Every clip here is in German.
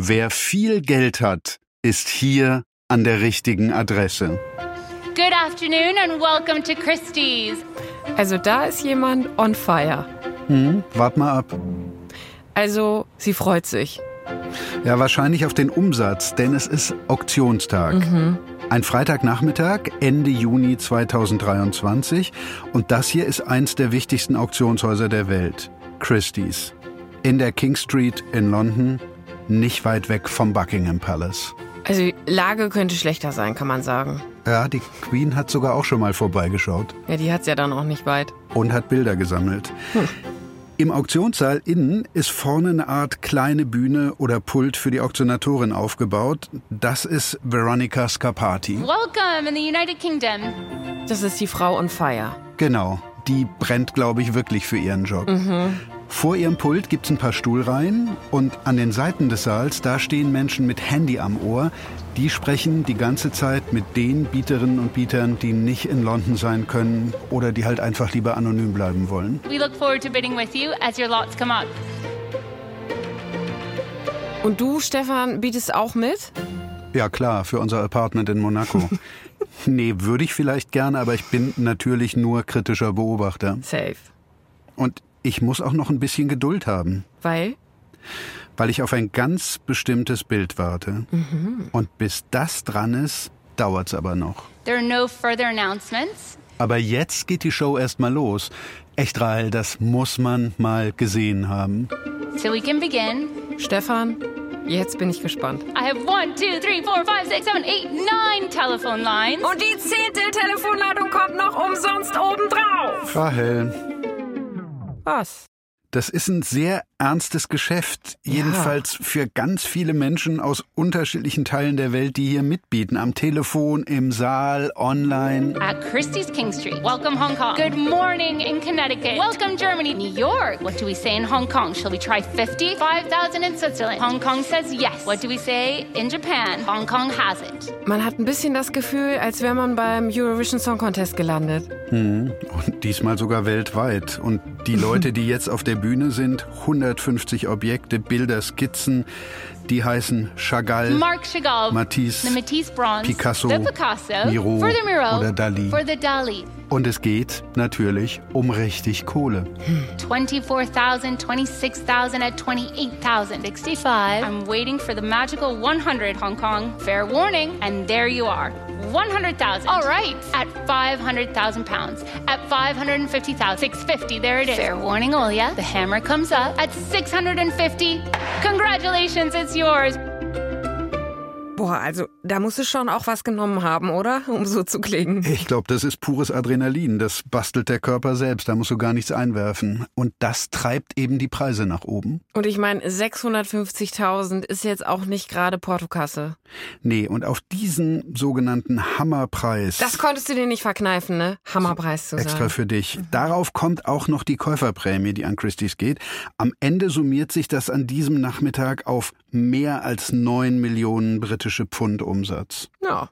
Wer viel Geld hat, ist hier an der richtigen Adresse. Good afternoon and welcome to Christie's. Also da ist jemand on fire. Hm, wart mal ab. Also sie freut sich. Ja, wahrscheinlich auf den Umsatz, denn es ist Auktionstag. Ein Freitagnachmittag, Ende Juni 2023. Und das hier ist eins der wichtigsten Auktionshäuser der Welt. Christie's. In der King Street in London, nicht weit weg vom Buckingham Palace. Also die Lage könnte schlechter sein, kann man sagen. Ja, die Queen hat sogar auch schon mal vorbeigeschaut Ja, die hat's ja dann auch nicht weit. und hat Bilder gesammelt. Im Auktionssaal innen ist vorne eine Art kleine Bühne oder Pult für die Auktionatorin aufgebaut. Das ist Veronica Scarpati. Welcome in the United Kingdom. Das ist die Frau on fire. Genau, die brennt, glaube ich, wirklich für ihren Job. Vor ihrem Pult gibt's ein paar Stuhlreihen und an den Seiten des Saals, da stehen Menschen mit Handy am Ohr. Die sprechen die ganze Zeit mit den Bieterinnen und Bietern, die nicht in London sein können oder die halt einfach lieber anonym bleiben wollen. We look forward to bidding with you as your lots come up. Und du, Stefan, bietest auch mit? Ja klar, für unser Apartment in Monaco. nee, würde ich vielleicht gerne, aber ich bin natürlich nur kritischer Beobachter. Safe. Und ich muss auch noch ein bisschen Geduld haben, Weil? weil ich auf ein ganz bestimmtes Bild warte. Und bis das dran ist, dauert's aber noch. There are no further announcements. Aber jetzt geht die Show erst mal los. Echt, Rahel, das muss man mal gesehen haben. So we can begin. Stefan, jetzt bin ich gespannt. I have one, two, three, four, five, six, seven, eight, nine telephone lines. Und die zehnte Telefonladung kommt noch umsonst obendrauf. Rahel, Was? Das ist ein sehr ernstes Geschäft, jedenfalls für ganz viele Menschen aus unterschiedlichen Teilen der Welt, die hier mitbieten, am Telefon, im Saal, online. At Christie's King Street. Welcome Hong Kong. Good morning in Connecticut. Welcome Germany. New York. What do we say in Hong Kong? Shall we try 50? 5,000 in Switzerland. Hong Kong says yes. What do we say in Japan? Hong Kong has it. Man hat ein bisschen das Gefühl, als wäre man beim Eurovision Song Contest gelandet. Und diesmal sogar weltweit. Und die Leute, die jetzt auf der Bühne sind, 150 Objekte, Bilder, Skizzen, die heißen Chagall, Mark Chagall. Matisse, The Matisse Bronze. Picasso, The Picasso. Miro for the Miro. oder Dali. For the Dali. Und es geht natürlich um richtig Kohle. 24,000, 26,000 at 28,000. 65. I'm waiting for the magical 100 Hong Kong. Fair warning. And there you are. 100,000. All right. At 500,000 pounds. At 550,000. 650. There it is. Fair warning, Olia. The hammer comes up at 650. Congratulations, it's yours. Boah, also da muss es schon auch was genommen haben, oder? Um so zu klingen. Ich glaube, das ist pures Adrenalin. Das bastelt der Körper selbst. Da musst du gar nichts einwerfen. Und das treibt eben die Preise nach oben. Und ich meine, 650.000 ist jetzt auch nicht gerade Portokasse. Nee, und auf diesen sogenannten Hammerpreis. Das konntest du dir nicht verkneifen, ne? Hammerpreis zu sagen. Extra für dich. Darauf kommt auch noch die Käuferprämie, die an Christie's geht. Am Ende summiert sich das an diesem Nachmittag auf mehr als 9 Millionen britische Pfund Umsatz. Ja.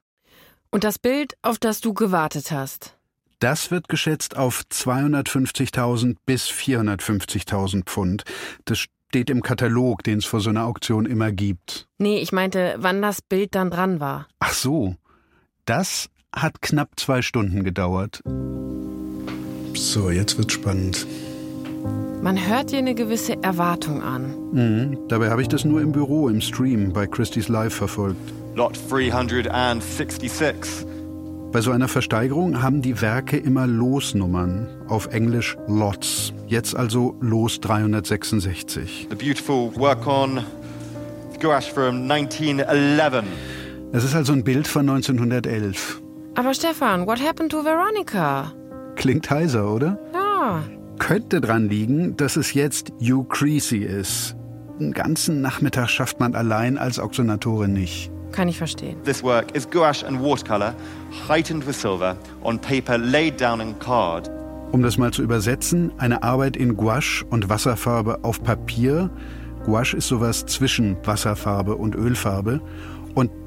Und das Bild, auf das du gewartet hast. Das wird geschätzt auf 250.000 bis 450.000 Pfund. Das steht im Katalog, den es vor so einer Auktion immer gibt. Nee, ich meinte, wann das Bild dann dran war. Ach so, das hat knapp zwei Stunden gedauert. So, jetzt wird's spannend. Man hört dir eine gewisse Erwartung an. Mhm. Dabei habe ich das nur im Büro, im Stream, bei Christie's Live verfolgt. Lot 366. Bei so einer Versteigerung haben die Werke immer Losnummern, auf Englisch Lots. Jetzt also Los 366. The beautiful work on gouache from 1911. Es ist also ein Bild von 1911. Aber Stefan, what happened to Veronica? Klingt heiser, oder? Ja. Könnte dran liegen, dass es jetzt Hugh Creasy ist. Einen ganzen Nachmittag schafft man allein als Auktionatorin nicht. Kann ich verstehen. This work is gouache and watercolor, heightened with silver, on paper laid down in card. Um das mal zu übersetzen, eine Arbeit in Gouache und Wasserfarbe auf Papier. Gouache ist sowas zwischen Wasserfarbe und Ölfarbe.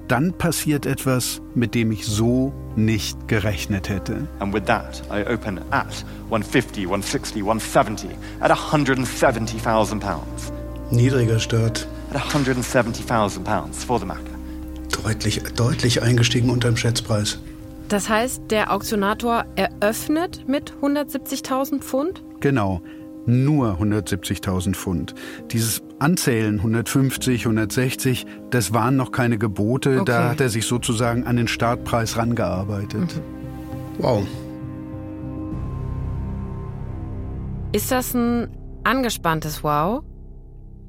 Dann passiert etwas, mit dem ich so nicht gerechnet hätte. And with that, I open at 150, 160, 170, at 170,000 pounds. Niedriger Start. at £170,000 for the Macca. Deutlich, deutlich eingestiegen unter dem Schätzpreis. Das heißt, der Auktionator eröffnet mit 170.000 Pfund? Genau, nur 170.000 Pfund. Dieses Anzählen 150, 160, das waren noch keine Gebote, Okay. da hat er sich sozusagen an den Startpreis rangearbeitet. Wow. Ist das ein angespanntes Wow?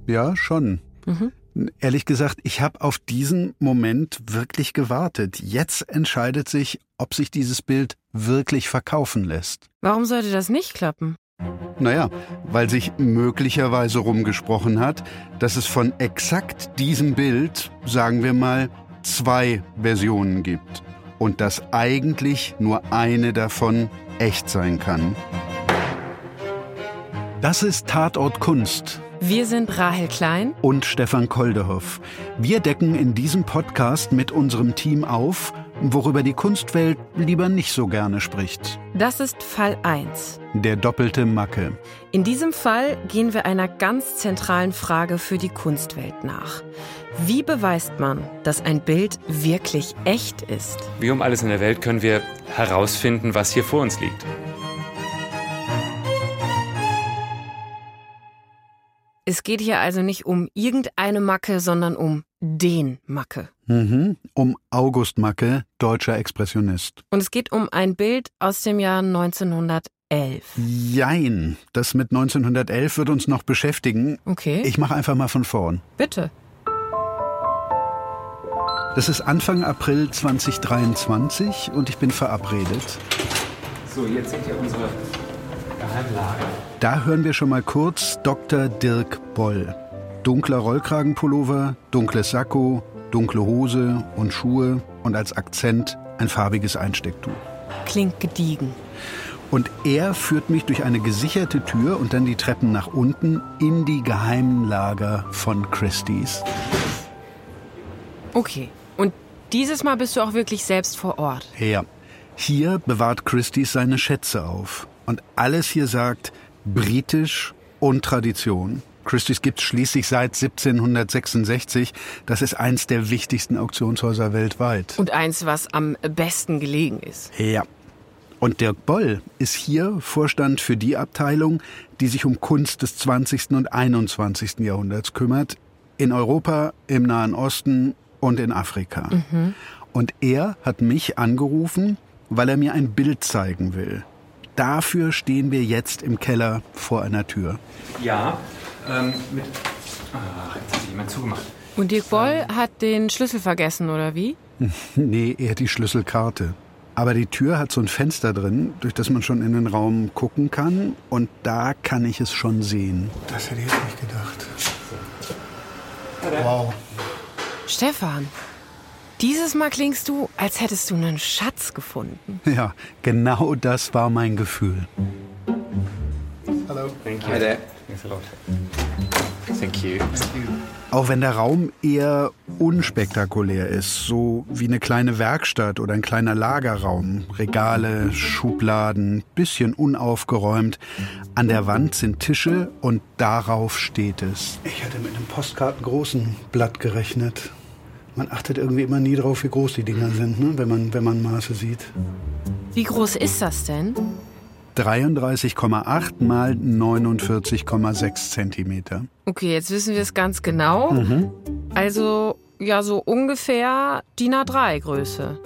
Ja, schon. Mhm. Ehrlich gesagt, ich habe auf diesen Moment wirklich gewartet. Jetzt entscheidet sich, ob sich dieses Bild wirklich verkaufen lässt. Warum sollte das nicht klappen? Naja, weil sich möglicherweise rumgesprochen hat, dass es von exakt diesem Bild, sagen wir mal, zwei Versionen gibt. Und dass eigentlich nur eine davon echt sein kann. Das ist Tatort Kunst Wir sind Rahel Klein. und Stefan Koldehoff. Wir decken in diesem Podcast mit unserem Team auf, worüber die Kunstwelt lieber nicht so gerne spricht. Das ist Fall 1. Der doppelte Macke. In diesem Fall gehen wir einer ganz zentralen Frage für die Kunstwelt nach. Wie beweist man, dass ein Bild wirklich echt ist? Wie um alles in der Welt können wir herausfinden, was hier vor uns liegt. Es geht hier also nicht um irgendeine Macke, sondern um den Macke. Mhm. Um August Macke, deutscher Expressionist. Und es geht um ein Bild aus dem Jahr 1911. Jein, das mit 1911 wird uns noch beschäftigen. Okay, Ich mache einfach mal von vorn. bitte. Das ist Anfang April 2023 und ich bin verabredet. So, jetzt seht ihr unsere. Da hören wir schon mal kurz Dr. Dirk Boll. Dunkler Rollkragenpullover, dunkles Sakko, dunkle Hose und Schuhe und als Akzent ein farbiges Einstecktuch. Klingt gediegen. Und er führt mich durch eine gesicherte Tür und dann die Treppen nach unten in die geheimen Lager von Christie's. Okay. Und dieses Mal bist du auch wirklich selbst vor Ort. Ja, hier bewahrt Christie's seine Schätze auf. Und alles hier sagt britisch und Tradition. Christie's gibt's schließlich seit 1766. Das ist eins der wichtigsten Auktionshäuser weltweit. Und eins, was am besten gelegen ist. Ja. Und Dirk Boll ist hier Vorstand für die Abteilung, die sich um Kunst des 20. und 21. Jahrhunderts kümmert. In Europa, im Nahen Osten und in Afrika. Und er hat mich angerufen, weil er mir ein Bild zeigen will. Dafür stehen wir jetzt im Keller vor einer Tür. Ja, ähm, mit. Ach, jetzt hat jemand zugemacht. Und Dirk Boll hat den Schlüssel vergessen, oder wie? Nee, eher die Schlüsselkarte. Aber die Tür hat so ein Fenster drin, durch das man schon in den Raum gucken kann. Und da kann ich es schon sehen. Das hätte ich jetzt nicht gedacht. Wow. Stefan, dieses Mal klingst du, als hättest du einen Schatz gefunden. Ja, genau das war mein Gefühl. Thank you. Hi there. Thanks a lot. Thank you. Auch wenn der Raum eher unspektakulär ist, so wie eine kleine Werkstatt oder ein kleiner Lagerraum, Regale, Schubladen, bisschen unaufgeräumt. An der Wand sind Tische und darauf steht es. Ich hatte mit einem postkartengroßen Blatt gerechnet. Man achtet irgendwie immer nie drauf, wie groß die Dinger sind, ne? wenn, man, wenn man Maße sieht. Wie groß ist das denn? 33,8 mal 49,6 Zentimeter. Okay, jetzt wissen wir es ganz genau. Also, ja, so ungefähr DIN A3 Größe.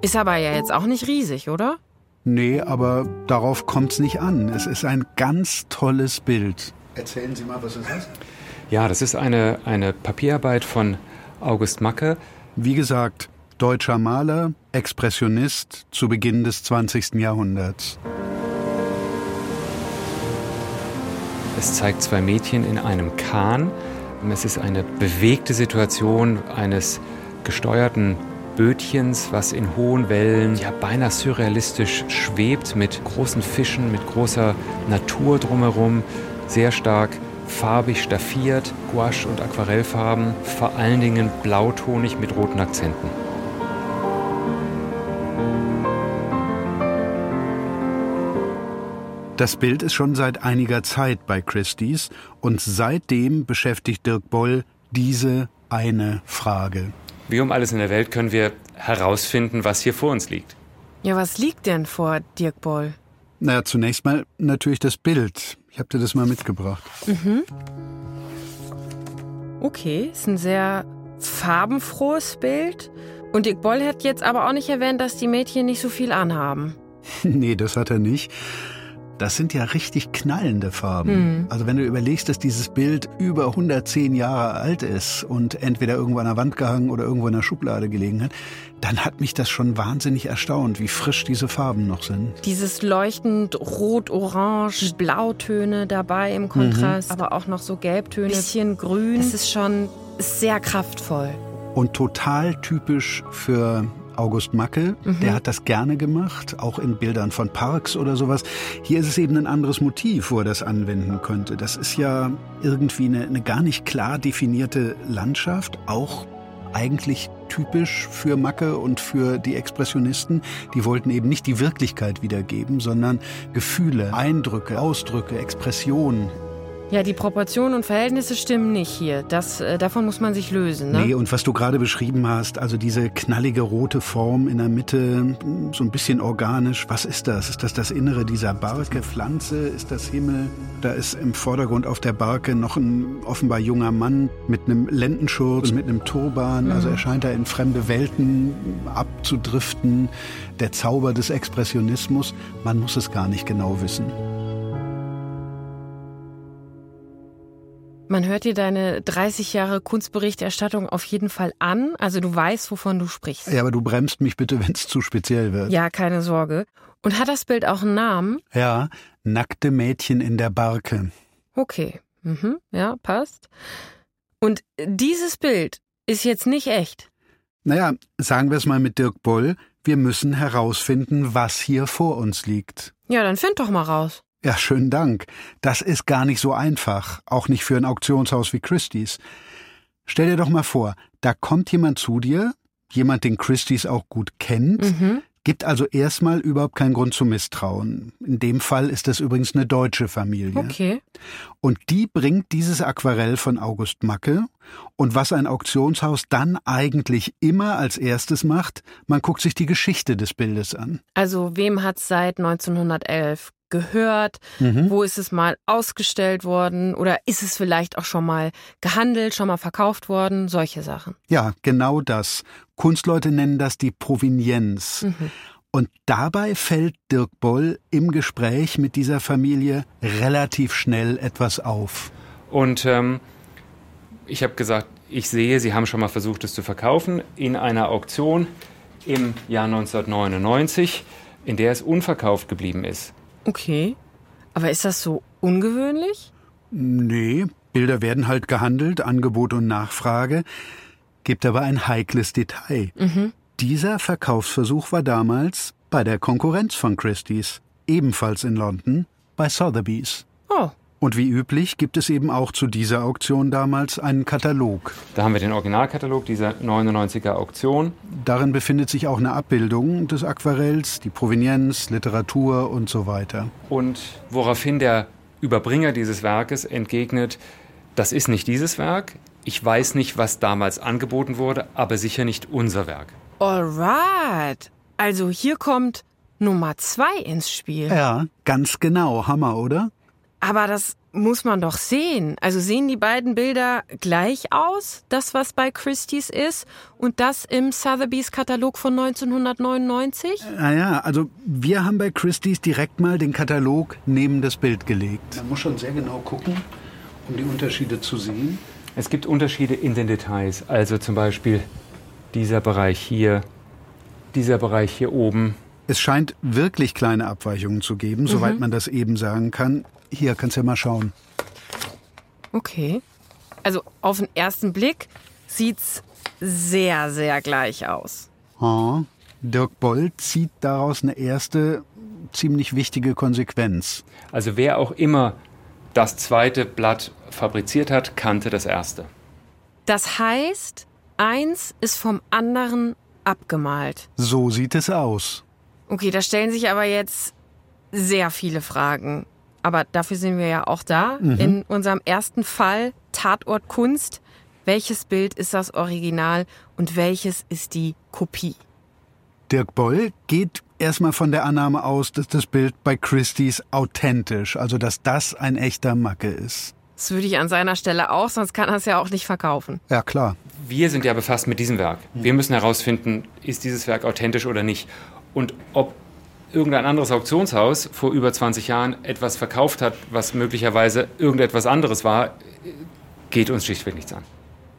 Ist aber ja jetzt auch nicht riesig, oder? Nee, aber darauf kommt's nicht an. Es ist ein ganz tolles Bild. Erzählen Sie mal, was es ist. Ja, das ist eine, eine Papierarbeit von August Macke. Wie gesagt, deutscher Maler, Expressionist zu Beginn des 20. Jahrhunderts. Es zeigt zwei Mädchen in einem Kahn. Es ist eine bewegte Situation eines gesteuerten Bötchens, was in hohen Wellen ja beinahe surrealistisch schwebt mit großen Fischen, mit großer Natur drumherum, sehr stark farbig staffiert, Gouache und Aquarellfarben, vor allen Dingen blautonig mit roten Akzenten. Das Bild ist schon seit einiger Zeit bei Christie's und seitdem beschäftigt Dirk Boll diese eine Frage. Wie um alles in der Welt können wir herausfinden, was hier vor uns liegt. Ja, was liegt denn vor Dirk Boll? Na, zunächst mal natürlich das Bild. Ich habe dir das mal mitgebracht. Mhm. Okay, ist ein sehr farbenfrohes Bild. Und Dirk Boll hat jetzt aber auch nicht erwähnt, dass die Mädchen nicht so viel anhaben. nee, das hat er nicht. Das sind ja richtig knallende Farben. Mhm. Also wenn du überlegst, dass dieses Bild über 110 Jahre alt ist und entweder irgendwo an der Wand gehangen oder irgendwo in der Schublade gelegen hat, dann hat mich das schon wahnsinnig erstaunt, wie frisch diese Farben noch sind. Dieses leuchtend rot, orange, Blautöne dabei im Kontrast, aber auch noch so Gelbtöne, bisschen grün. Das ist schon sehr kraftvoll. Und total typisch für August Macke, der hat das gerne gemacht, auch in Bildern von Parks oder sowas. Hier ist es eben ein anderes Motiv, wo er das anwenden könnte. Das ist ja irgendwie eine, eine gar nicht klar definierte Landschaft, auch eigentlich typisch für Macke und für die Expressionisten. Die wollten eben nicht die Wirklichkeit wiedergeben, sondern Gefühle, Eindrücke, Ausdrücke, Expressionen Ja, die Proportionen und Verhältnisse stimmen nicht hier. Das, äh, davon muss man sich lösen, ne? Nee, und was du gerade beschrieben hast, also diese knallige rote Form in der Mitte, so ein bisschen organisch, was ist das? Ist das das Innere dieser Barke, Pflanze? Ist das Himmel? Da ist im Vordergrund auf der Barke noch ein offenbar junger Mann mit einem Lendenschurz, mit einem Turban. Also er scheint da in fremde Welten abzudriften. Der Zauber des Expressionismus, man muss es gar nicht genau wissen. Man hört dir deine 30 Jahre Kunstberichterstattung auf jeden Fall an. Also du weißt, wovon du sprichst. Ja, aber du bremst mich bitte, wenn es zu speziell wird. Ja, keine Sorge. Und hat das Bild auch einen Namen? ja nackte Mädchen in der Barke. Okay. Mhm. Ja, passt. Und dieses Bild ist jetzt nicht echt. Naja, sagen wir es mal mit Dirk Boll, wir müssen herausfinden, was hier vor uns liegt. Ja, dann find doch mal raus. Ja, schönen Dank. Das ist gar nicht so einfach, auch nicht für ein Auktionshaus wie Christie's. Stell dir doch mal vor, da kommt jemand zu dir, jemand, den Christie's auch gut kennt, Mhm. gibt also erstmal überhaupt keinen Grund zu misstrauen. In dem Fall ist das übrigens eine deutsche Familie. Okay. Und die bringt dieses Aquarell von August Macke. Und was ein Auktionshaus dann eigentlich immer als erstes macht, man guckt sich die Geschichte des Bildes an. Also wem hat's seit 1911 gehört? Wo ist es mal ausgestellt worden? Oder ist es vielleicht auch schon mal gehandelt, schon mal verkauft worden? Solche Sachen. Ja, genau das. Kunstleute nennen das die Provenienz. Und dabei fällt Dirk Boll im Gespräch mit dieser Familie relativ schnell etwas auf. Und ähm, ich habe gesagt, ich sehe, Sie haben schon mal versucht, es zu verkaufen in einer Auktion im Jahr 1999, in der es unverkauft geblieben ist. Okay. Aber ist das so ungewöhnlich? Nee, Bilder werden halt gehandelt, Angebot und Nachfrage. Gibt aber ein heikles Detail. Dieser Verkaufsversuch war damals bei der Konkurrenz von Christie's, ebenfalls in London, bei Sotheby's. Oh. Und wie üblich gibt es eben auch zu dieser Auktion damals einen Katalog. Da haben wir den Originalkatalog dieser 99er Auktion. Darin befindet sich auch eine Abbildung des Aquarells, die Provenienz, Literatur und so weiter. Und woraufhin der Überbringer dieses Werkes entgegnet, das ist nicht dieses Werk, ich weiß nicht, was damals angeboten wurde, aber sicher nicht unser Werk. Alright. Also hier kommt Nummer zwei ins Spiel. Ja, ganz genau. Hammer, oder? Aber das muss man doch sehen. Also sehen die beiden Bilder gleich aus, das was bei Christie's ist und das im Sotheby's Katalog von 1999? Naja, also wir haben bei Christie's direkt mal den Katalog neben das Bild gelegt. Man muss schon sehr genau gucken, um die Unterschiede zu sehen. Es gibt Unterschiede in den Details, also zum Beispiel dieser Bereich hier, dieser Bereich hier oben. Es scheint wirklich kleine Abweichungen zu geben, soweit man das eben sagen kann. Hier, kannst ja mal schauen. Okay. Also auf den ersten Blick sieht's sehr, sehr gleich aus. Ah, Dirk Boll zieht daraus eine erste ziemlich wichtige Konsequenz. Also wer auch immer das zweite Blatt fabriziert hat, kannte das erste. Das heißt, eins ist vom anderen abgemalt. So sieht es aus. Okay, da stellen sich aber jetzt sehr viele Fragen. Aber dafür sind wir ja auch da. In unserem ersten Fall, Tatort Kunst. welches Bild ist das Original und welches ist die Kopie. Dirk Boll geht erstmal von der Annahme aus, dass das Bild bei Christie's authentisch, also dass das ein echter Macke ist. Das würde ich an seiner Stelle auch, sonst kann er es ja auch nicht verkaufen. Ja, klar. Wir sind ja befasst mit diesem Werk. Wir müssen herausfinden, ist dieses Werk authentisch oder nicht. Und ob irgendein anderes Auktionshaus vor über 20 Jahren etwas verkauft hat, was möglicherweise irgendetwas anderes war, geht uns schlichtweg nichts an.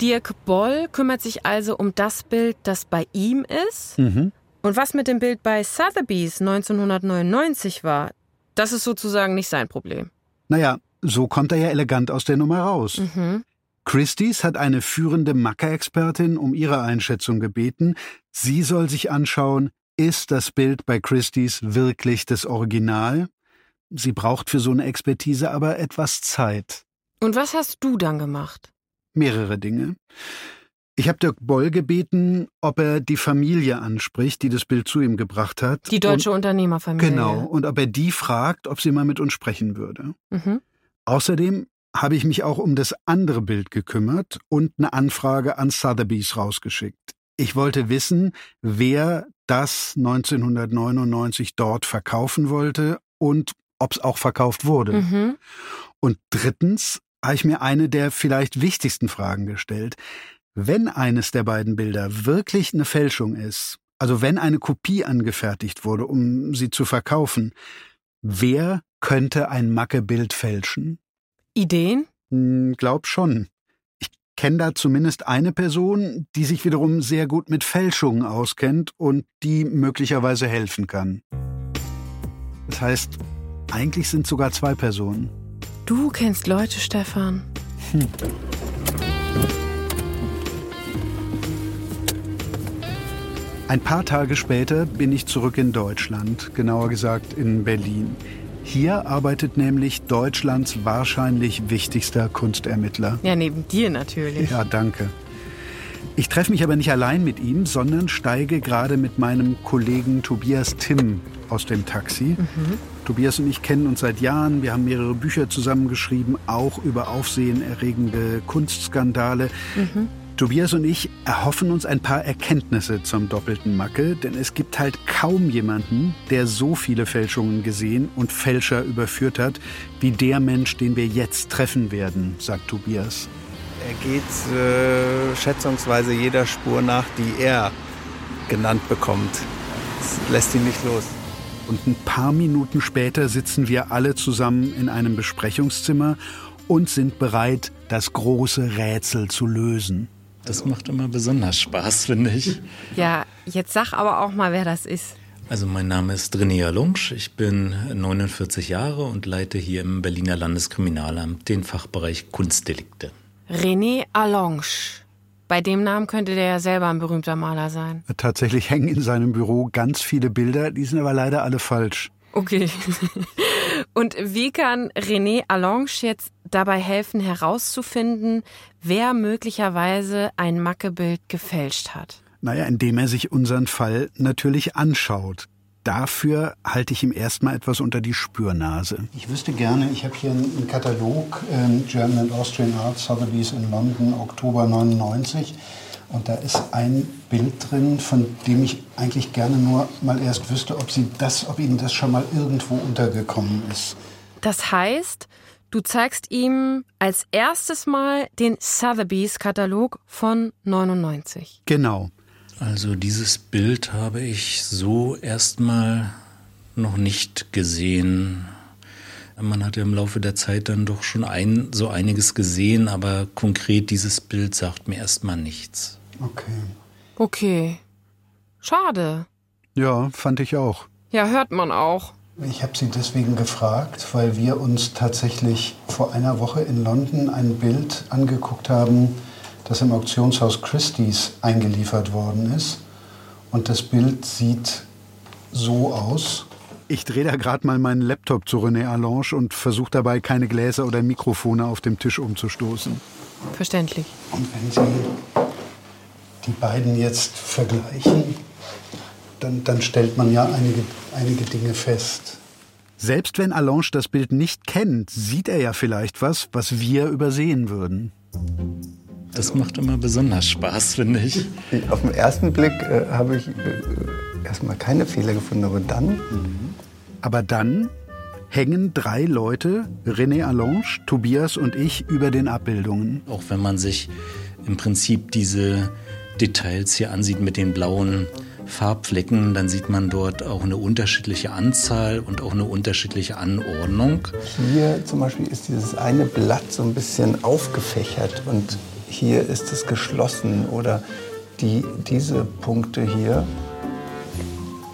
Dirk Boll kümmert sich also um das Bild, das bei ihm ist. Mhm. Und was mit dem Bild bei Sotheby's 1999 war, das ist sozusagen nicht sein Problem. Naja, so kommt er ja elegant aus der Nummer raus. Mhm. Christie's hat eine führende Macke-Expertin um ihre Einschätzung gebeten. Sie soll sich anschauen, ist das Bild bei Christie's wirklich das Original? Sie braucht für so eine Expertise aber etwas Zeit. Und was hast du dann gemacht? Mehrere Dinge. Ich habe Dirk Boll gebeten, ob er die Familie anspricht, die das Bild zu ihm gebracht hat. Die deutsche Unternehmerfamilie. Genau, und ob er die fragt, ob sie mal mit uns sprechen würde. Mhm. Außerdem habe ich mich auch um das andere Bild gekümmert und eine Anfrage an Sotheby's rausgeschickt. Ich wollte wissen, wer das 1999 dort verkaufen wollte und ob es auch verkauft wurde. Mhm. Und drittens habe ich mir eine der vielleicht wichtigsten Fragen gestellt. Wenn eines der beiden Bilder wirklich eine Fälschung ist, also wenn eine Kopie angefertigt wurde, um sie zu verkaufen, wer könnte ein Macke-Bild fälschen? Ideen? Hm, glaub schon. Ich kenne da zumindest eine Person, die sich wiederum sehr gut mit Fälschungen auskennt und die möglicherweise helfen kann. Das heißt, eigentlich sind sogar zwei Personen. Du kennst Leute, Stefan. Ein paar Tage später bin ich zurück in Deutschland, genauer gesagt in Berlin. Hier arbeitet nämlich Deutschlands wahrscheinlich wichtigster Kunstermittler. Ja, neben dir natürlich. Ja, danke. Ich treffe mich aber nicht allein mit ihm, sondern steige gerade mit meinem Kollegen Tobias Timm aus dem Taxi. Tobias und ich kennen uns seit Jahren. Wir haben mehrere Bücher zusammengeschrieben, auch über aufsehenerregende Kunstskandale. Tobias und ich erhoffen uns ein paar Erkenntnisse zum doppelten Macke, denn es gibt halt kaum jemanden, der so viele Fälschungen gesehen und Fälscher überführt hat, wie der Mensch, den wir jetzt treffen werden, sagt Tobias. Er geht äh, schätzungsweise jeder Spur nach, die er genannt bekommt. Das lässt ihn nicht los. Und ein paar Minuten später sitzen wir alle zusammen in einem Besprechungszimmer und sind bereit, das große Rätsel zu lösen. Das macht immer besonders Spaß, finde ich. Ja, jetzt sag aber auch mal, wer das ist. Also mein Name ist René Alunsch, ich bin 49 Jahre und leite hier im Berliner Landeskriminalamt den Fachbereich Kunstdelikte. René Allonge. Bei dem Namen könnte der ja selber ein berühmter Maler sein. Tatsächlich hängen in seinem Büro ganz viele Bilder, die sind aber leider alle falsch. Okay. Und wie kann René Allonge jetzt dabei helfen, herauszufinden, wer möglicherweise ein Mackebild gefälscht hat? Naja, indem er sich unseren Fall natürlich anschaut. Dafür halte ich ihm erstmal etwas unter die Spürnase. Ich wüsste gerne, ich habe hier einen Katalog, ähm, German and Austrian Art Sotheby's in London, Oktober 99. Und da ist ein Bild drin, von dem ich eigentlich gerne nur mal erst wüsste, ob, Sie das, ob Ihnen das schon mal irgendwo untergekommen ist. Das heißt, du zeigst ihm als erstes Mal den Sotheby's Katalog von 99. Genau. Also dieses Bild habe ich so erstmal noch nicht gesehen. Man hat ja im Laufe der Zeit dann doch schon ein, so einiges gesehen, aber konkret dieses Bild sagt mir erstmal nichts. Okay. Okay. Schade. Ja, fand ich auch. Ja, hört man auch. Ich habe Sie deswegen gefragt, weil wir uns tatsächlich vor einer Woche in London ein Bild angeguckt haben, das im Auktionshaus Christie's eingeliefert worden ist. Und das Bild sieht so aus. Ich drehe da gerade mal meinen Laptop zu René Allange und versuche dabei keine Gläser oder Mikrofone auf dem Tisch umzustoßen. Verständlich. Und wenn Sie die beiden jetzt vergleichen, dann, dann stellt man ja einige, einige Dinge fest. Selbst wenn Allange das Bild nicht kennt, sieht er ja vielleicht was, was wir übersehen würden. Das macht immer besonders Spaß, finde ich. Auf den ersten Blick äh, habe ich äh, erstmal keine Fehler gefunden, aber dann. Aber dann hängen drei Leute, René Allange, Tobias und ich, über den Abbildungen. Auch wenn man sich im Prinzip diese Details hier ansieht mit den blauen Farbflecken, dann sieht man dort auch eine unterschiedliche Anzahl und auch eine unterschiedliche Anordnung. Hier zum Beispiel ist dieses eine Blatt so ein bisschen aufgefächert und hier ist es geschlossen oder die, diese Punkte hier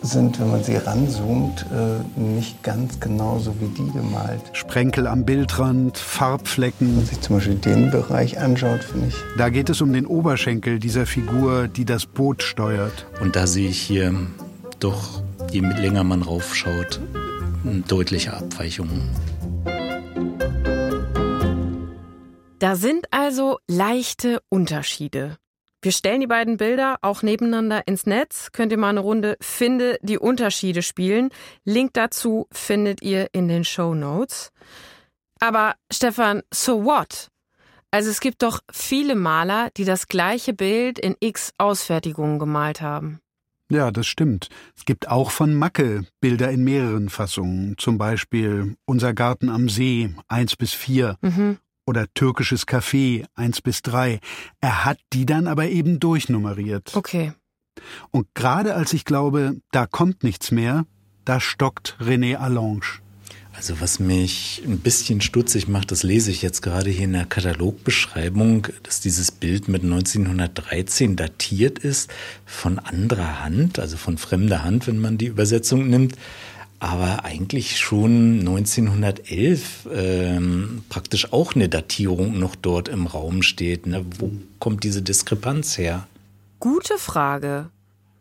sind, wenn man sie ranzoomt, äh, nicht ganz genauso wie die gemalt. Sprenkel am Bildrand, Farbflecken. Wenn man sich zum Beispiel den Bereich anschaut, finde ich. Da geht es um den Oberschenkel dieser Figur, die das Boot steuert. Und da sehe ich hier doch, je länger man raufschaut, deutliche Abweichungen. Da sind also leichte Unterschiede. Wir stellen die beiden Bilder auch nebeneinander ins Netz. Könnt ihr mal eine Runde Finde die Unterschiede spielen. Link dazu findet ihr in den Show Notes. Aber Stefan, so what? Also es gibt doch viele Maler, die das gleiche Bild in x Ausfertigungen gemalt haben. Ja, das stimmt. Es gibt auch von Macke Bilder in mehreren Fassungen. Zum Beispiel Unser Garten am See, 1 bis 4 Mhm oder türkisches Café 1 bis 3. Er hat die dann aber eben durchnummeriert. Okay. Und gerade als ich glaube, da kommt nichts mehr, da stockt René Allange. Also was mich ein bisschen stutzig macht, das lese ich jetzt gerade hier in der Katalogbeschreibung, dass dieses Bild mit 1913 datiert ist von anderer Hand, also von fremder Hand, wenn man die Übersetzung nimmt aber eigentlich schon 1911 ähm, praktisch auch eine Datierung noch dort im Raum steht. Ne? Wo kommt diese Diskrepanz her? Gute Frage.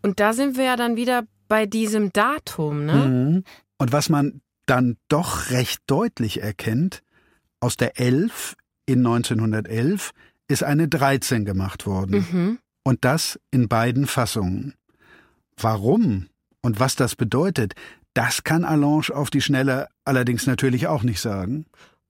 Und da sind wir ja dann wieder bei diesem Datum, ne? Mhm. Und was man dann doch recht deutlich erkennt, aus der 11 in 1911 ist eine 13 gemacht worden. Mhm. Und das in beiden Fassungen. Warum und was das bedeutet, das kann Allange auf die Schnelle allerdings natürlich auch nicht sagen.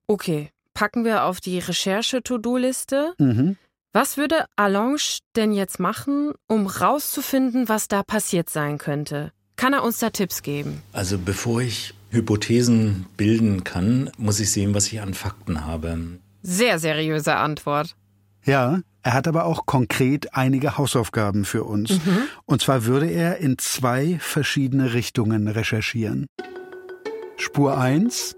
Okay, packen wir auf die Recherche-To-Do-Liste. Mhm. Was würde Allange denn jetzt machen, um rauszufinden, was da passiert sein könnte? Kann er uns da Tipps geben? Also bevor ich Hypothesen bilden kann, muss ich sehen, was ich an Fakten habe. Sehr seriöse Antwort. Ja, er hat aber auch konkret einige Hausaufgaben für uns. Mhm. Und zwar würde er in zwei verschiedene Richtungen recherchieren. Spur 1,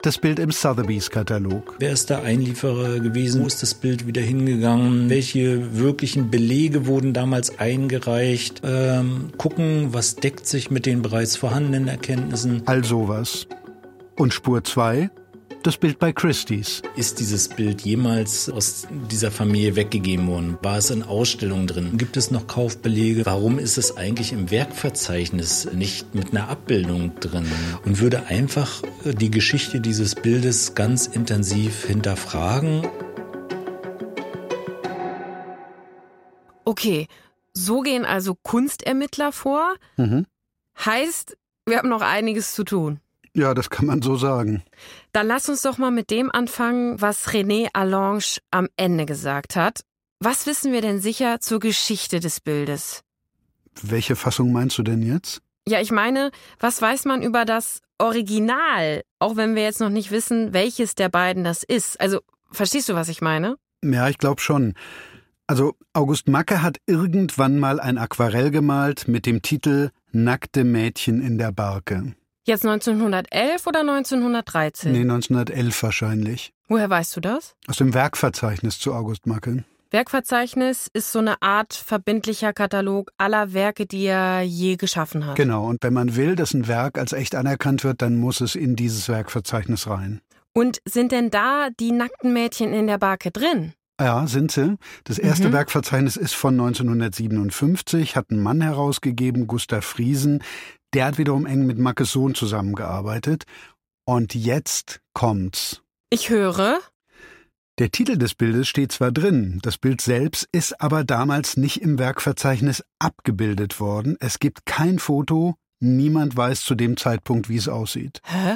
das Bild im Sotheby's Katalog. Wer ist der Einlieferer gewesen? Wo ist das Bild wieder hingegangen? Welche wirklichen Belege wurden damals eingereicht? Ähm, gucken, was deckt sich mit den bereits vorhandenen Erkenntnissen? All sowas. Und Spur 2, das Bild bei Christie's. Ist dieses Bild jemals aus dieser Familie weggegeben worden? War es in Ausstellungen drin? Gibt es noch Kaufbelege? Warum ist es eigentlich im Werkverzeichnis nicht mit einer Abbildung drin? Und würde einfach die Geschichte dieses Bildes ganz intensiv hinterfragen. Okay, so gehen also Kunstermittler vor. Mhm. Heißt, wir haben noch einiges zu tun. Ja, das kann man so sagen. Dann lass uns doch mal mit dem anfangen, was René Allange am Ende gesagt hat. Was wissen wir denn sicher zur Geschichte des Bildes? Welche Fassung meinst du denn jetzt? Ja, ich meine, was weiß man über das Original, auch wenn wir jetzt noch nicht wissen, welches der beiden das ist? Also, verstehst du, was ich meine? Ja, ich glaube schon. Also, August Macke hat irgendwann mal ein Aquarell gemalt mit dem Titel Nackte Mädchen in der Barke. Jetzt 1911 oder 1913? Nee, 1911 wahrscheinlich. Woher weißt du das? Aus dem Werkverzeichnis zu August Macke. Werkverzeichnis ist so eine Art verbindlicher Katalog aller Werke, die er je geschaffen hat. Genau, und wenn man will, dass ein Werk als echt anerkannt wird, dann muss es in dieses Werkverzeichnis rein. Und sind denn da die nackten Mädchen in der Barke drin? Ja, sind sie. Das erste Mhm. Werkverzeichnis ist von 1957, hat ein Mann herausgegeben, Gustav Friesen. Der hat wiederum eng mit Mackes Sohn zusammengearbeitet. Und jetzt kommt's. Ich höre. Der Titel des Bildes steht zwar drin, das Bild selbst ist aber damals nicht im Werkverzeichnis abgebildet worden. Es gibt kein Foto, niemand weiß zu dem Zeitpunkt, wie es aussieht. Hä?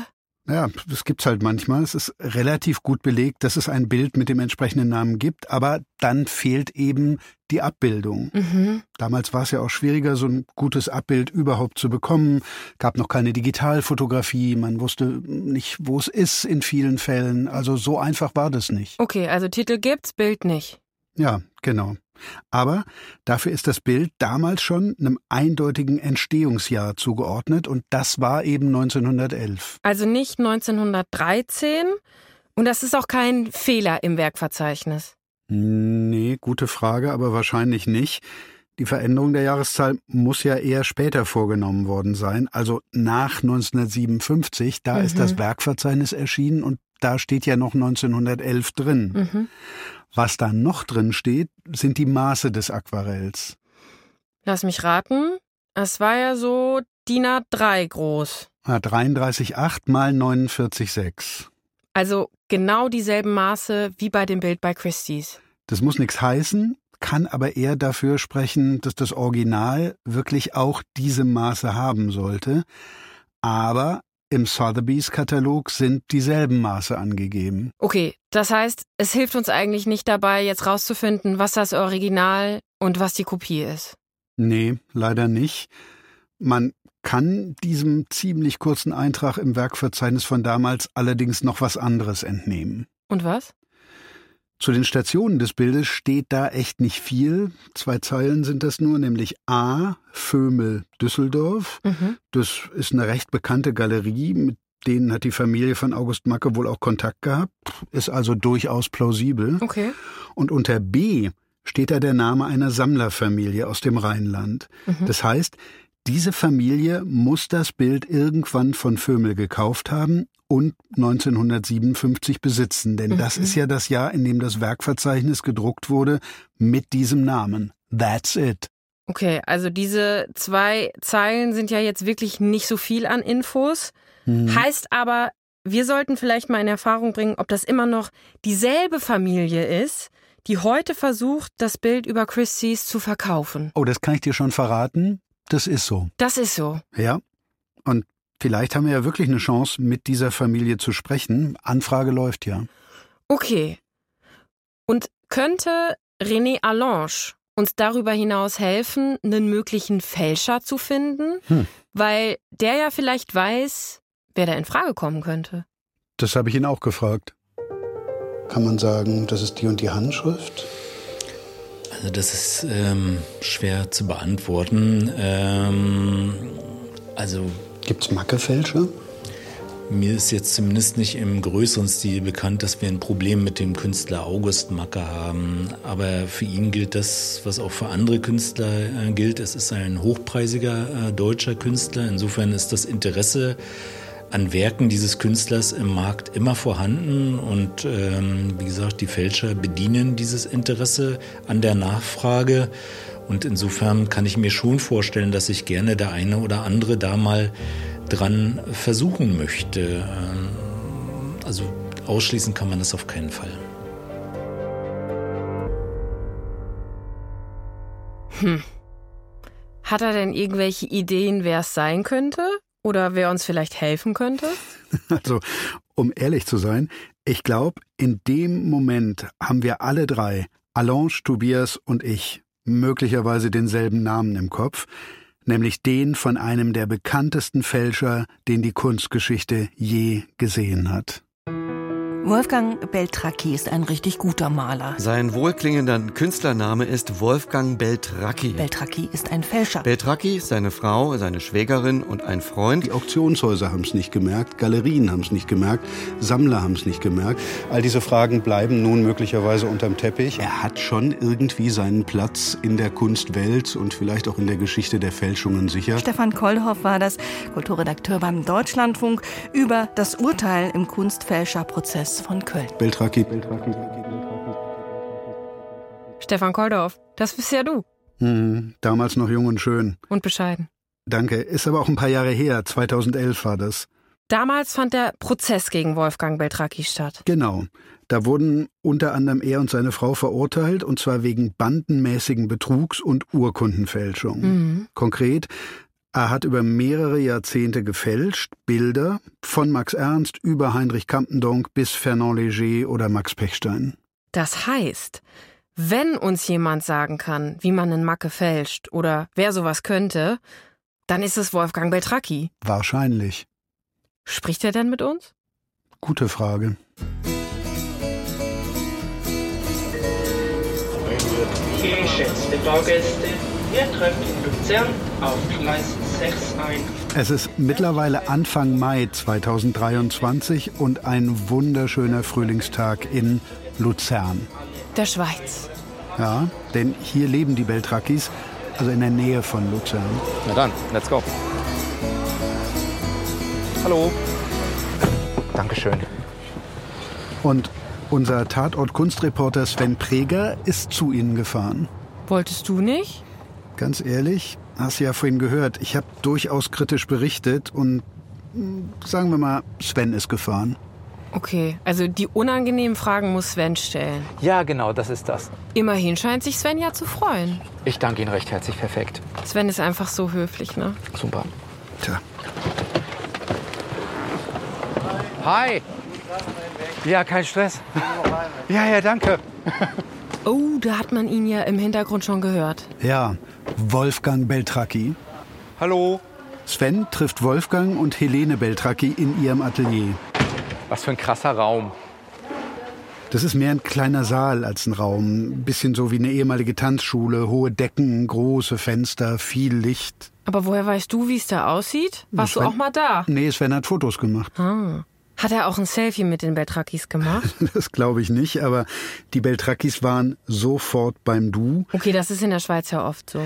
Ja, das gibt's halt manchmal. Es ist relativ gut belegt, dass es ein Bild mit dem entsprechenden Namen gibt, aber dann fehlt eben die Abbildung. Mhm. Damals war es ja auch schwieriger, so ein gutes Abbild überhaupt zu bekommen. Gab noch keine Digitalfotografie, man wusste nicht, wo es ist in vielen Fällen. Also so einfach war das nicht. Okay, also Titel gibt's, Bild nicht. Ja, genau. Aber dafür ist das Bild damals schon einem eindeutigen Entstehungsjahr zugeordnet und das war eben 1911. Also nicht 1913 und das ist auch kein Fehler im Werkverzeichnis. Nee, gute Frage, aber wahrscheinlich nicht. Die Veränderung der Jahreszahl muss ja eher später vorgenommen worden sein, also nach 1957. Da mhm. ist das Werkverzeichnis erschienen und da steht ja noch 1911 drin. Mhm. Was da noch drin steht, sind die Maße des Aquarells. Lass mich raten. Es war ja so DIN A3 groß. Ah, 33,8 mal 49,6. Also genau dieselben Maße wie bei dem Bild bei Christie's. Das muss nichts heißen, kann aber eher dafür sprechen, dass das Original wirklich auch diese Maße haben sollte. Aber im Sotheby's Katalog sind dieselben Maße angegeben. Okay, das heißt, es hilft uns eigentlich nicht dabei, jetzt rauszufinden, was das Original und was die Kopie ist. Nee, leider nicht. Man kann diesem ziemlich kurzen Eintrag im Werkverzeichnis von damals allerdings noch was anderes entnehmen. Und was? Zu den Stationen des Bildes steht da echt nicht viel. Zwei Zeilen sind das nur, nämlich A, Vömel, Düsseldorf. Mhm. Das ist eine recht bekannte Galerie, mit denen hat die Familie von August Macke wohl auch Kontakt gehabt, ist also durchaus plausibel. Okay. Und unter B steht da der Name einer Sammlerfamilie aus dem Rheinland. Mhm. Das heißt, diese Familie muss das Bild irgendwann von Vömel gekauft haben und 1957 besitzen, denn mhm. das ist ja das Jahr, in dem das Werkverzeichnis gedruckt wurde mit diesem Namen. That's it. Okay, also diese zwei Zeilen sind ja jetzt wirklich nicht so viel an Infos. Mhm. Heißt aber, wir sollten vielleicht mal in Erfahrung bringen, ob das immer noch dieselbe Familie ist, die heute versucht, das Bild über Christie's zu verkaufen. Oh, das kann ich dir schon verraten. Das ist so. Das ist so. Ja. Und vielleicht haben wir ja wirklich eine Chance, mit dieser Familie zu sprechen. Anfrage läuft ja. Okay. Und könnte René Allange uns darüber hinaus helfen, einen möglichen Fälscher zu finden? Hm. Weil der ja vielleicht weiß, wer da in Frage kommen könnte. Das habe ich ihn auch gefragt. Kann man sagen, das ist die und die Handschrift? Also das ist ähm, schwer zu beantworten. Ähm, also Gibt's Mackefälscher? Mir ist jetzt zumindest nicht im größeren Stil bekannt, dass wir ein Problem mit dem Künstler August Macke haben. Aber für ihn gilt das, was auch für andere Künstler äh, gilt. Es ist ein hochpreisiger äh, deutscher Künstler. Insofern ist das Interesse an Werken dieses Künstlers im Markt immer vorhanden. Und ähm, wie gesagt, die Fälscher bedienen dieses Interesse an der Nachfrage. Und insofern kann ich mir schon vorstellen, dass sich gerne der eine oder andere da mal dran versuchen möchte. Ähm, Also ausschließen kann man das auf keinen Fall. Hm. Hat er denn irgendwelche Ideen, wer es sein könnte? Oder wer uns vielleicht helfen könnte? Also, um ehrlich zu sein, ich glaube, in dem Moment haben wir alle drei, Allange, Tobias und ich, möglicherweise denselben Namen im Kopf, nämlich den von einem der bekanntesten Fälscher, den die Kunstgeschichte je gesehen hat. Wolfgang Beltracchi ist ein richtig guter Maler. Sein wohlklingender Künstlername ist Wolfgang Beltracchi. Beltracchi ist ein Fälscher. Beltracchi, seine Frau, seine Schwägerin und ein Freund. Die Auktionshäuser haben es nicht gemerkt, Galerien haben es nicht gemerkt, Sammler haben es nicht gemerkt. All diese Fragen bleiben nun möglicherweise unterm Teppich. Er hat schon irgendwie seinen Platz in der Kunstwelt und vielleicht auch in der Geschichte der Fälschungen sicher. Stefan Kollhoff war das, Kulturredakteur beim Deutschlandfunk, über das Urteil im Kunstfälscherprozess von Köln. Beltracchi. Stefan Koldorf, das bist ja du. Mhm, damals noch jung und schön. Und bescheiden. Danke. Ist aber auch ein paar Jahre her. 2011 war das. Damals fand der Prozess gegen Wolfgang Beltracchi statt. Genau. Da wurden unter anderem er und seine Frau verurteilt, und zwar wegen bandenmäßigen Betrugs und Urkundenfälschung. Mhm. Konkret, Er hat über mehrere Jahrzehnte gefälscht, Bilder von Max Ernst über Heinrich Campendonck bis Fernand Léger oder Max Pechstein. Das heißt, wenn uns jemand sagen kann, wie man einen Macke fälscht oder wer sowas könnte, dann ist es Wolfgang Beltracchi. Wahrscheinlich. Spricht er denn mit uns? Gute Frage. Geschätzte Fahrgäste, wir treffen in Luzern auf Gleis 6 ein. Es ist mittlerweile Anfang Mai 2023 und ein wunderschöner Frühlingstag in Luzern. Der Schweiz. Ja, denn hier leben die Beltrakis, also in der Nähe von Luzern. Na dann, let's go. Hallo. Dankeschön. Und unser Tatort-Kunstreporter Sven Preger ist zu Ihnen gefahren. Wolltest du nicht? Ganz ehrlich, hast du ja vorhin gehört, ich habe durchaus kritisch berichtet und sagen wir mal, Sven ist gefahren. Okay, also die unangenehmen Fragen muss Sven stellen. Ja, genau, das ist das. Immerhin scheint sich Sven ja zu freuen. Ich danke Ihnen recht herzlich, perfekt. Sven ist einfach so höflich, ne? Super. Tja. Hi. Ja, kein Stress. Ja, ja, danke. Oh, da hat man ihn ja im Hintergrund schon gehört. Ja, Wolfgang Beltracchi. Hallo. Sven trifft Wolfgang und Helene Beltracchi in ihrem Atelier. Was für ein krasser Raum. Das ist mehr ein kleiner Saal als ein Raum. Ein bisschen so wie eine ehemalige Tanzschule. Hohe Decken, große Fenster, viel Licht. Aber woher weißt du, wie es da aussieht? Warst Sven- du auch mal da? Nee, Sven hat Fotos gemacht. Ah. Hat er auch ein Selfie mit den Beltrakis gemacht? Das glaube ich nicht, aber die Beltrakis waren sofort beim Du. Okay, das ist in der Schweiz ja oft so.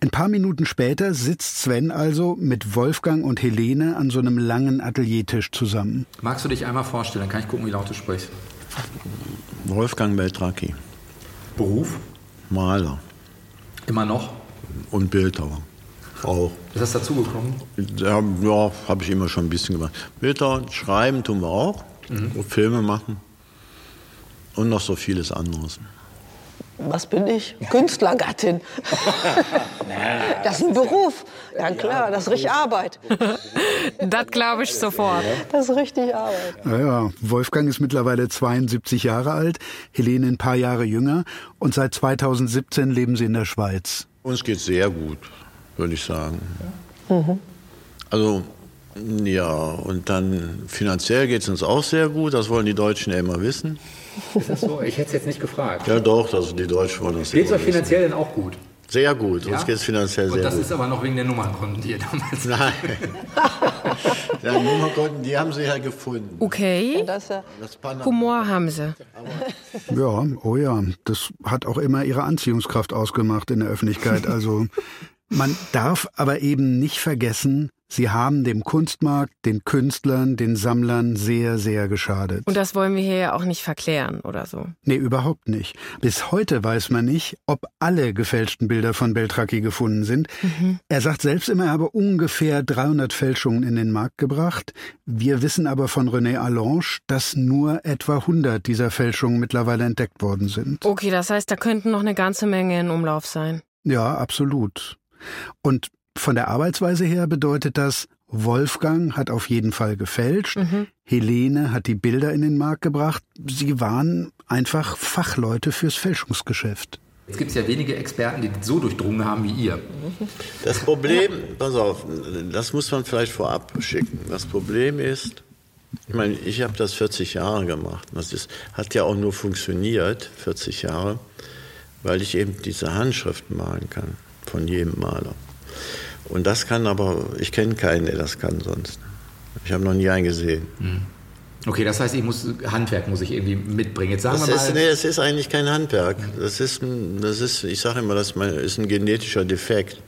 Ein paar Minuten später sitzt Sven also mit Wolfgang und Helene an so einem langen Ateliertisch zusammen. Magst du dich einmal vorstellen? Dann kann ich gucken, wie laut du sprichst. Wolfgang Beltracchi. Beruf? Maler Immer noch? und Bildhauer. Auch. Ist das dazugekommen? Ja, ja habe ich immer schon ein bisschen gemacht. Bilder schreiben tun wir auch. Und Filme machen. Und noch so vieles anderes. Was bin ich? Künstlergattin. das ist ein Beruf. Ja klar, das ist richtig Arbeit. Das glaube ich sofort. Das ist richtig Arbeit. Naja, Wolfgang ist mittlerweile 72 Jahre alt, Helene ein paar Jahre jünger und seit 2017 leben sie in der Schweiz. Uns geht sehr gut, würde ich sagen. Mhm. Also, ja, und dann finanziell geht es uns auch sehr gut. Das wollen die Deutschen ja immer wissen. Ist das so? Ich hätte es jetzt nicht gefragt. Ja, doch, also die Deutschen wollen das Geht es euch wissen. finanziell denn auch gut? Sehr gut, Ja? uns geht es finanziell Und sehr das gut. ist aber noch wegen der Nummernkunden, die ihr damals Nein. ja, Nummerkonten, die haben sie ja gefunden. Okay. Das, äh. Humor haben sie. Ja, oh ja, das hat auch immer ihre Anziehungskraft ausgemacht in der Öffentlichkeit. Also man darf aber eben nicht vergessen, sie haben dem Kunstmarkt, den Künstlern, den Sammlern sehr, sehr geschadet. Und das wollen wir hier ja auch nicht verklären oder so. Nee, überhaupt nicht. Bis heute weiß man nicht, ob alle gefälschten Bilder von Beltracchi gefunden sind. Er sagt selbst immer, er habe ungefähr 300 Fälschungen in den Markt gebracht. Wir wissen aber von René Allange, dass nur etwa 100 dieser Fälschungen mittlerweile entdeckt worden sind. Okay, das heißt, da könnten noch eine ganze Menge in Umlauf sein. Ja, absolut. Und von der Arbeitsweise her bedeutet das, Wolfgang hat auf jeden Fall gefälscht, Helene hat die Bilder in den Markt gebracht. Sie waren einfach Fachleute fürs Fälschungsgeschäft. Jetzt gibt es ja wenige Experten, die so durchdrungen haben wie ihr. Das Problem, pass auf, das muss man vielleicht vorab schicken. Das Problem ist, ich meine, ich habe das 40 Jahre gemacht. Das ist, hat ja auch nur funktioniert, 40 Jahre, weil ich eben diese Handschriften malen kann von jedem Maler. Und das kann aber, ich kenne keinen, der das kann sonst. Ich habe noch nie einen gesehen. Okay, das heißt, ich muss Handwerk muss ich irgendwie mitbringen. Jetzt sagen Das wir ist, mal. nee, das ist eigentlich kein Handwerk. Das ist, das ist ich sage immer, das ist ist ein genetischer Defekt.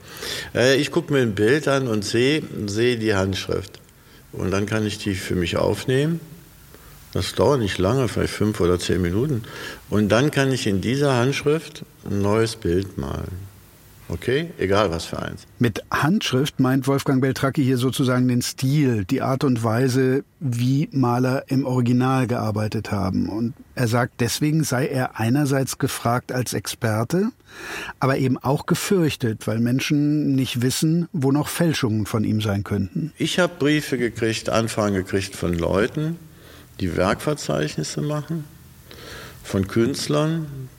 Äh, Ich gucke mir ein Bild an und sehe sehe die Handschrift. Und dann kann ich die für mich aufnehmen. Das dauert nicht lange, vielleicht fünf oder zehn Minuten. Und dann kann ich in dieser Handschrift ein neues Bild malen. Okay? Egal was für eins. Mit Handschrift meint Wolfgang Beltracchi hier sozusagen den Stil, die Art und Weise, wie Maler im Original gearbeitet haben. Und er sagt, deswegen sei er einerseits gefragt als Experte, aber eben auch gefürchtet, weil Menschen nicht wissen, wo noch Fälschungen von ihm sein könnten. Ich habe Briefe gekriegt, Anfragen gekriegt von Leuten, die Werkverzeichnisse machen, von Künstlern,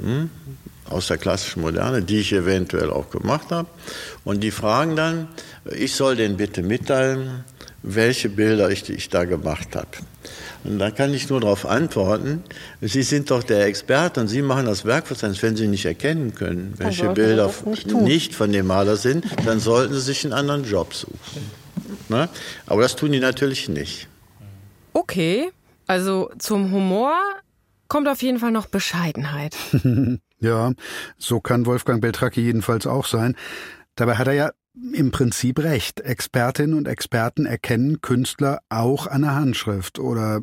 hm, aus der klassischen Moderne, die ich eventuell auch gemacht habe. Und die fragen dann, ich soll denen bitte mitteilen, welche Bilder ich, ich da gemacht habe. Und da kann ich nur darauf antworten, Sie sind doch der Experte und Sie machen das Werkverzeichnis. Wenn Sie nicht erkennen können, welche Bilder nicht, nicht, von dem Maler sind, dann sollten Sie sich einen anderen Job suchen. Ne? Aber das tun die natürlich nicht. Okay, also zum Humor kommt auf jeden Fall noch Bescheidenheit. Ja, so kann Wolfgang Beltracchi jedenfalls auch sein. Dabei hat er ja im Prinzip recht. Expertinnen und Experten erkennen Künstler auch an der Handschrift oder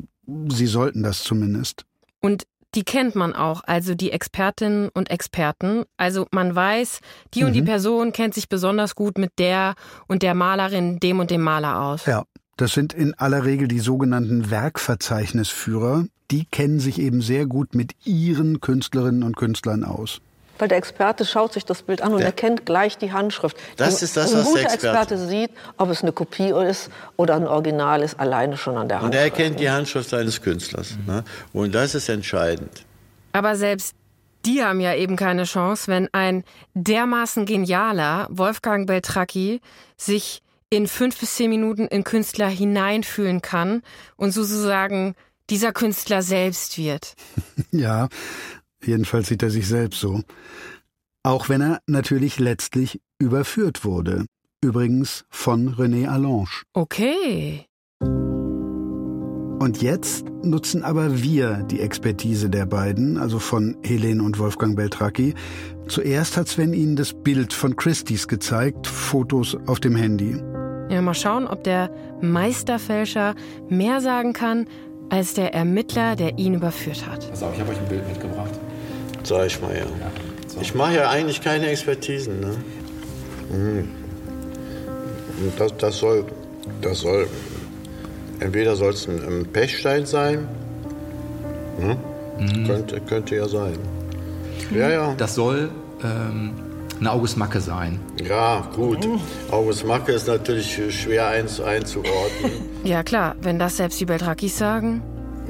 sie sollten das zumindest. Und die kennt man auch, also die Expertinnen und Experten. Also man weiß, die und die mhm. Person kennt sich besonders gut mit der und der Malerin, dem und dem Maler aus. Ja, das sind in aller Regel die sogenannten Werkverzeichnisführer. Die kennen sich eben sehr gut mit ihren Künstlerinnen und Künstlern aus. Weil der Experte schaut sich das Bild an und ja. erkennt gleich die Handschrift. Das ist das, was ein guter der Experte, Experte sieht, ob es eine Kopie ist oder ein Original ist, alleine schon an der Handschrift. Und er erkennt die Handschrift seines Künstlers. Ne? Und das ist entscheidend. Aber selbst die haben ja eben keine Chance, wenn ein dermaßen genialer Wolfgang Beltracchi sich in fünf bis zehn Minuten in Künstler hineinfühlen kann und sozusagen dieser Künstler selbst wird. Ja, jedenfalls sieht er sich selbst so. Auch wenn er natürlich letztlich überführt wurde. Übrigens von René Allange. Okay. Und jetzt nutzen aber wir die Expertise der beiden, also von Helene und Wolfgang Beltracchi. Zuerst hat Sven ihnen das Bild von Christie's gezeigt, Fotos auf dem Handy. Ja, mal schauen, ob der Meisterfälscher mehr sagen kann als der Ermittler, der ihn überführt hat. Pass auf, ich habe euch ein Bild mitgebracht. Sag ich mal, ja. ja so. Ich mache ja eigentlich keine Expertisen. Ne? Mhm. Das, das, soll, das soll, entweder soll es ein, ein Pechstein sein, ne? mhm. könnte, könnte ja sein. Ja, ja. Das soll ähm, eine August Macke sein. Ja, gut. August Macke ist natürlich schwer einzuordnen. ja, klar, wenn das selbst die Beltrakis sagen.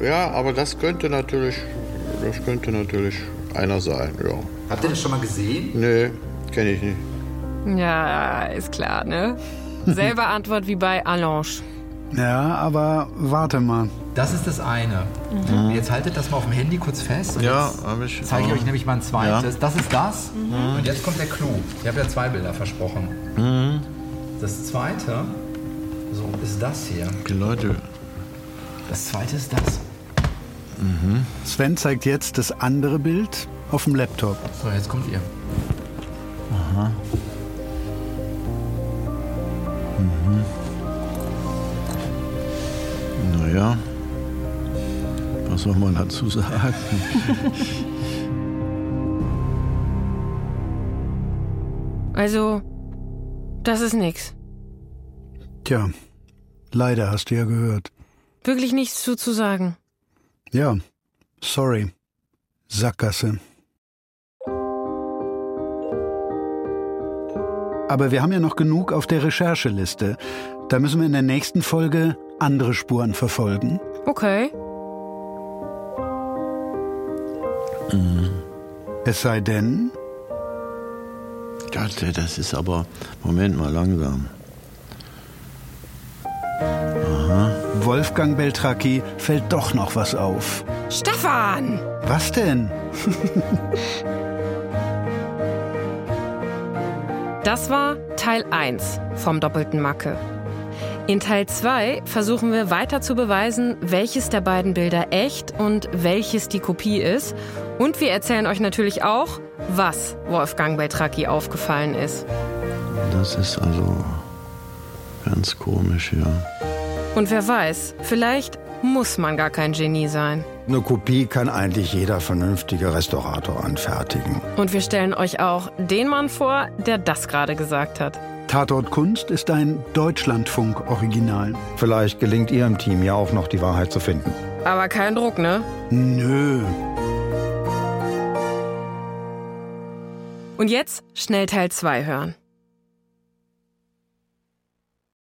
Ja, aber das könnte natürlich, das könnte natürlich einer sein, ja. Habt ihr das schon mal gesehen? Nee, kenne ich nicht. Ja, ist klar, ne? Selbe Antwort wie bei Allange. Ja, aber warte mal. Das ist das eine. Mhm. Jetzt haltet das mal auf dem Handy kurz fest. Und ja, habe ich. Zeige ich euch nämlich mal ein zweites. Ja. Das ist das. Mhm. Und jetzt kommt der Clou. Ich habe ja zwei Bilder versprochen. Mhm. Das zweite so ist das hier. Die Leute. Das zweite ist das. Mhm. Sven zeigt jetzt das andere Bild auf dem Laptop. So, jetzt kommt ihr. Aha. Mhm. Naja, was soll man dazu sagen? Also, das ist nix. Tja, leider hast du ja gehört. Wirklich nichts zu, zu sagen. Ja, sorry. Sackgasse. Aber wir haben ja noch genug auf der Rechercheliste. Da müssen wir in der nächsten Folge andere Spuren verfolgen. Okay. Mhm. Es sei denn. Gott, das ist aber. Moment mal langsam. Aha. Wolfgang Beltracchi fällt doch noch was auf. Stefan! Was denn? das war Teil 1 vom doppelten Macke. In Teil 2 versuchen wir weiter zu beweisen, welches der beiden Bilder echt und welches die Kopie ist. Und wir erzählen euch natürlich auch, was Wolfgang Beltracchi aufgefallen ist. Das ist also ganz komisch, ja. Und wer weiß, vielleicht muss man gar kein Genie sein. Eine Kopie kann eigentlich jeder vernünftige Restaurator anfertigen. Und wir stellen euch auch den Mann vor, der das gerade gesagt hat. Tatort Kunst ist ein Deutschlandfunk-Original. Vielleicht gelingt Ihrem Team ja auch noch die Wahrheit zu finden. Aber kein Druck, ne? Nö. Und jetzt schnell Teil 2 hören.